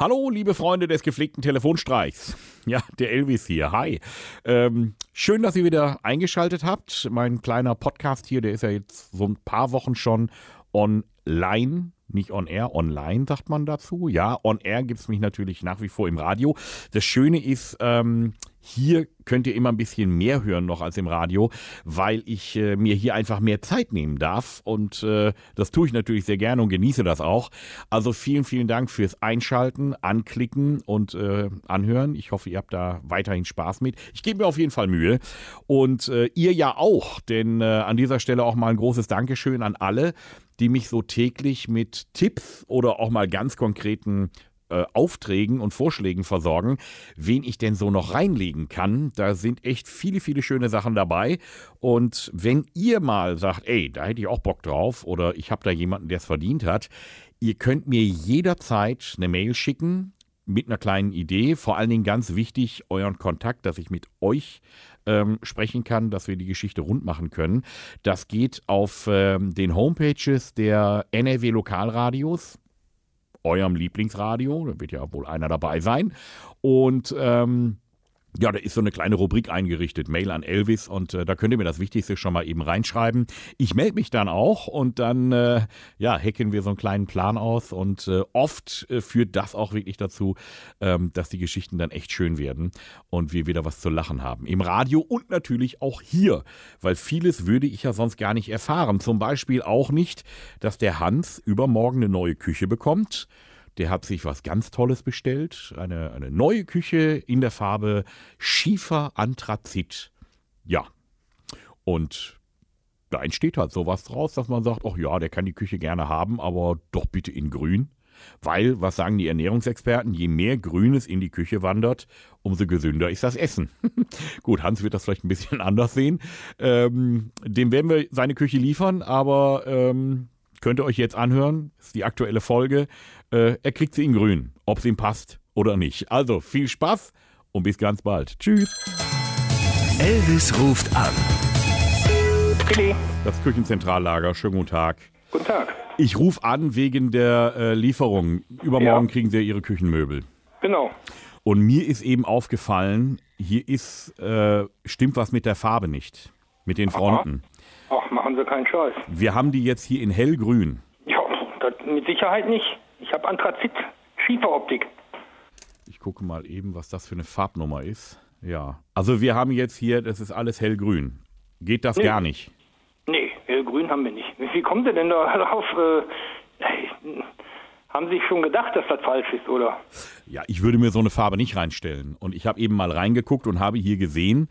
Hallo, liebe Freunde des gepflegten Telefonstreichs. Ja, der Elvis hier. Hi. Ähm, schön, dass ihr wieder eingeschaltet habt. Mein kleiner Podcast hier, der ist ja jetzt so ein paar Wochen schon online nicht on air, online sagt man dazu. Ja, on air gibt es mich natürlich nach wie vor im Radio. Das Schöne ist, ähm, hier könnt ihr immer ein bisschen mehr hören noch als im Radio, weil ich äh, mir hier einfach mehr Zeit nehmen darf. Und äh, das tue ich natürlich sehr gerne und genieße das auch. Also vielen, vielen Dank fürs Einschalten, Anklicken und äh, Anhören. Ich hoffe, ihr habt da weiterhin Spaß mit. Ich gebe mir auf jeden Fall Mühe. Und äh, ihr ja auch, denn äh, an dieser Stelle auch mal ein großes Dankeschön an alle, die mich so täglich mit Tipps oder auch mal ganz konkreten äh, Aufträgen und Vorschlägen versorgen, wen ich denn so noch reinlegen kann. Da sind echt viele, viele schöne Sachen dabei. Und wenn ihr mal sagt, ey, da hätte ich auch Bock drauf oder ich habe da jemanden, der es verdient hat, ihr könnt mir jederzeit eine Mail schicken mit einer kleinen Idee. Vor allen Dingen ganz wichtig, euren Kontakt, dass ich mit euch ähm, sprechen kann, dass wir die Geschichte rund machen können. Das geht auf ähm, den Homepages der NRW Lokalradios eurem Lieblingsradio. Da wird ja wohl einer dabei sein. Und ähm, ja, da ist so eine kleine Rubrik eingerichtet, Mail an Elvis und äh, da könnt ihr mir das Wichtigste schon mal eben reinschreiben. Ich melde mich dann auch und dann, äh, ja, hacken wir so einen kleinen Plan aus und äh, oft äh, führt das auch wirklich dazu, ähm, dass die Geschichten dann echt schön werden und wir wieder was zu lachen haben. Im Radio und natürlich auch hier, weil vieles würde ich ja sonst gar nicht erfahren. Zum Beispiel auch nicht, dass der Hans übermorgen eine neue Küche bekommt der hat sich was ganz Tolles bestellt. Eine, eine neue Küche in der Farbe Schiefer Anthrazit. Ja. Und da entsteht halt sowas draus, dass man sagt, ach ja, der kann die Küche gerne haben, aber doch bitte in grün. Weil, was sagen die Ernährungsexperten, je mehr Grünes in die Küche wandert, umso gesünder ist das Essen. Gut, Hans wird das vielleicht ein bisschen anders sehen. Ähm, dem werden wir seine Küche liefern, aber ähm, Könnt ihr euch jetzt anhören. Ist die aktuelle Folge. Äh, er kriegt sie in grün, ob es ihm passt oder nicht. Also viel Spaß und bis ganz bald. Tschüss. Elvis ruft an. Das Küchenzentrallager. Schönen guten Tag. Guten Tag. Ich rufe an wegen der äh, Lieferung. Übermorgen ja. kriegen Sie Ihre Küchenmöbel. Genau. Und mir ist eben aufgefallen, hier ist, äh, stimmt was mit der Farbe nicht. Mit den Fronten. Aha. Ach, machen Sie keinen Scheiß. Wir haben die jetzt hier in hellgrün. Ja, das, mit Sicherheit nicht. Ich habe Anthrazit, Schieferoptik. Ich gucke mal eben, was das für eine Farbnummer ist. Ja, also wir haben jetzt hier, das ist alles hellgrün. Geht das nee. gar nicht? Nee, hellgrün haben wir nicht. Wie kommen Sie denn da drauf? Äh, haben Sie sich schon gedacht, dass das falsch ist, oder? Ja, ich würde mir so eine Farbe nicht reinstellen. Und ich habe eben mal reingeguckt und habe hier gesehen,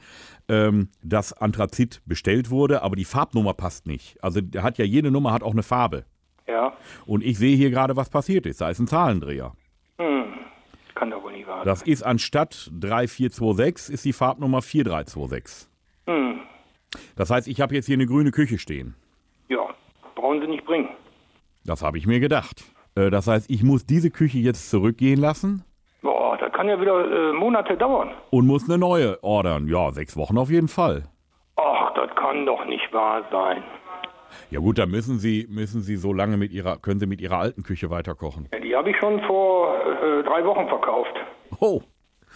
ähm, dass Anthrazit bestellt wurde, aber die Farbnummer passt nicht. Also der hat ja jede Nummer hat auch eine Farbe. Ja. Und ich sehe hier gerade, was passiert ist. Da ist ein Zahlendreher. Hm. Kann doch wohl nicht wahr sein. Das ist anstatt 3426 ist die Farbnummer 4326. Hm. Das heißt, ich habe jetzt hier eine grüne Küche stehen. Ja, brauchen Sie nicht bringen. Das habe ich mir gedacht. Äh, das heißt, ich muss diese Küche jetzt zurückgehen lassen. Boah, das kann ja wieder äh, Monate dauern. Und muss eine neue ordern. Ja, sechs Wochen auf jeden Fall. Ach, das kann doch nicht wahr sein. Ja gut, dann müssen Sie, müssen Sie so lange mit Ihrer, können Sie mit Ihrer alten Küche weiterkochen. Ja, die habe ich schon vor äh, drei Wochen verkauft. Oh.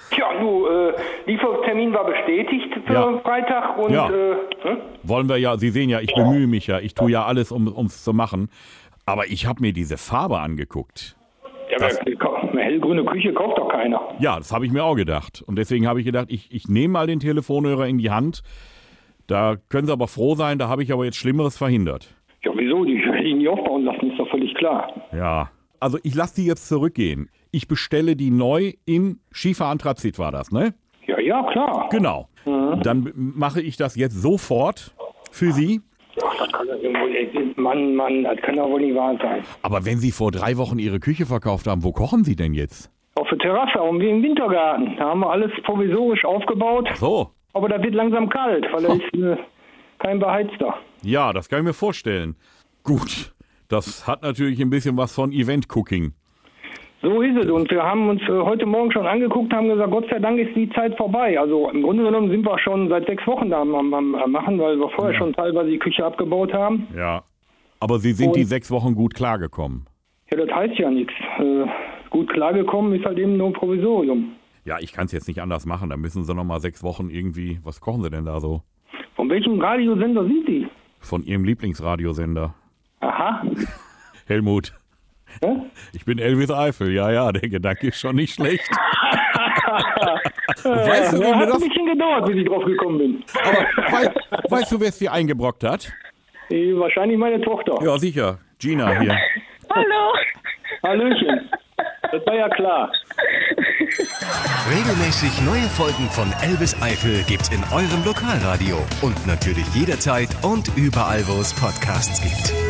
Tja, du, äh, Liefertermin war bestätigt für ja. Freitag und ja. äh, hm? wollen wir ja, Sie sehen ja, ich bemühe mich ja, ich tue ja alles, um es zu machen. Aber ich habe mir diese Farbe angeguckt. Ja, das, eine hellgrüne Küche kauft doch keiner. Ja, das habe ich mir auch gedacht. Und deswegen habe ich gedacht, ich, ich nehme mal den Telefonhörer in die Hand. Da können Sie aber froh sein, da habe ich aber jetzt Schlimmeres verhindert. Ja, wieso? Die werde ich nie aufbauen lassen, ist doch völlig klar. Ja. Also ich lasse die jetzt zurückgehen. Ich bestelle die neu in Schieferanthrazit war das, ne? Ja, ja, klar. Genau. Mhm. Dann mache ich das jetzt sofort für Sie. Ach, das kann ja irgendwo, Mann, Mann, das kann doch wohl nicht wahr sein. Aber wenn Sie vor drei Wochen Ihre Küche verkauft haben, wo kochen Sie denn jetzt? Auf der Terrasse, wie im Wintergarten. Da haben wir alles provisorisch aufgebaut. Ach so. Aber da wird langsam kalt, weil da ist äh, kein Beheizter. Ja, das kann ich mir vorstellen. Gut, das hat natürlich ein bisschen was von Event-Cooking. So ist es. Und wir haben uns äh, heute Morgen schon angeguckt, haben gesagt, Gott sei Dank ist die Zeit vorbei. Also im Grunde genommen sind wir schon seit sechs Wochen da am, am, am machen, weil wir vorher ja. schon teilweise die Küche abgebaut haben. Ja. Aber Sie sind Und, die sechs Wochen gut klargekommen. Ja, das heißt ja nichts. Äh, gut klargekommen, ist halt eben nur ein Provisorium. Ja, ich kann es jetzt nicht anders machen. Da müssen sie noch mal sechs Wochen irgendwie. Was kochen sie denn da so? Von welchem Radiosender sind Sie? Von ihrem Lieblingsradiosender. Aha. Helmut. Hä? Ich bin Elvis Eifel. Ja, ja, der Gedanke ist schon nicht schlecht. weißt du, ja, hat das, ein bisschen gedauert, bis ich drauf gekommen bin. aber wei, weißt du, wer es dir eingebrockt hat? Eh, Wahrscheinlich meine Tochter. Ja, sicher. Gina hier. Hallo. Hallöchen. Das war ja klar. Regelmäßig neue Folgen von Elvis Eifel gibt's in eurem Lokalradio und natürlich jederzeit und überall, wo es Podcasts gibt.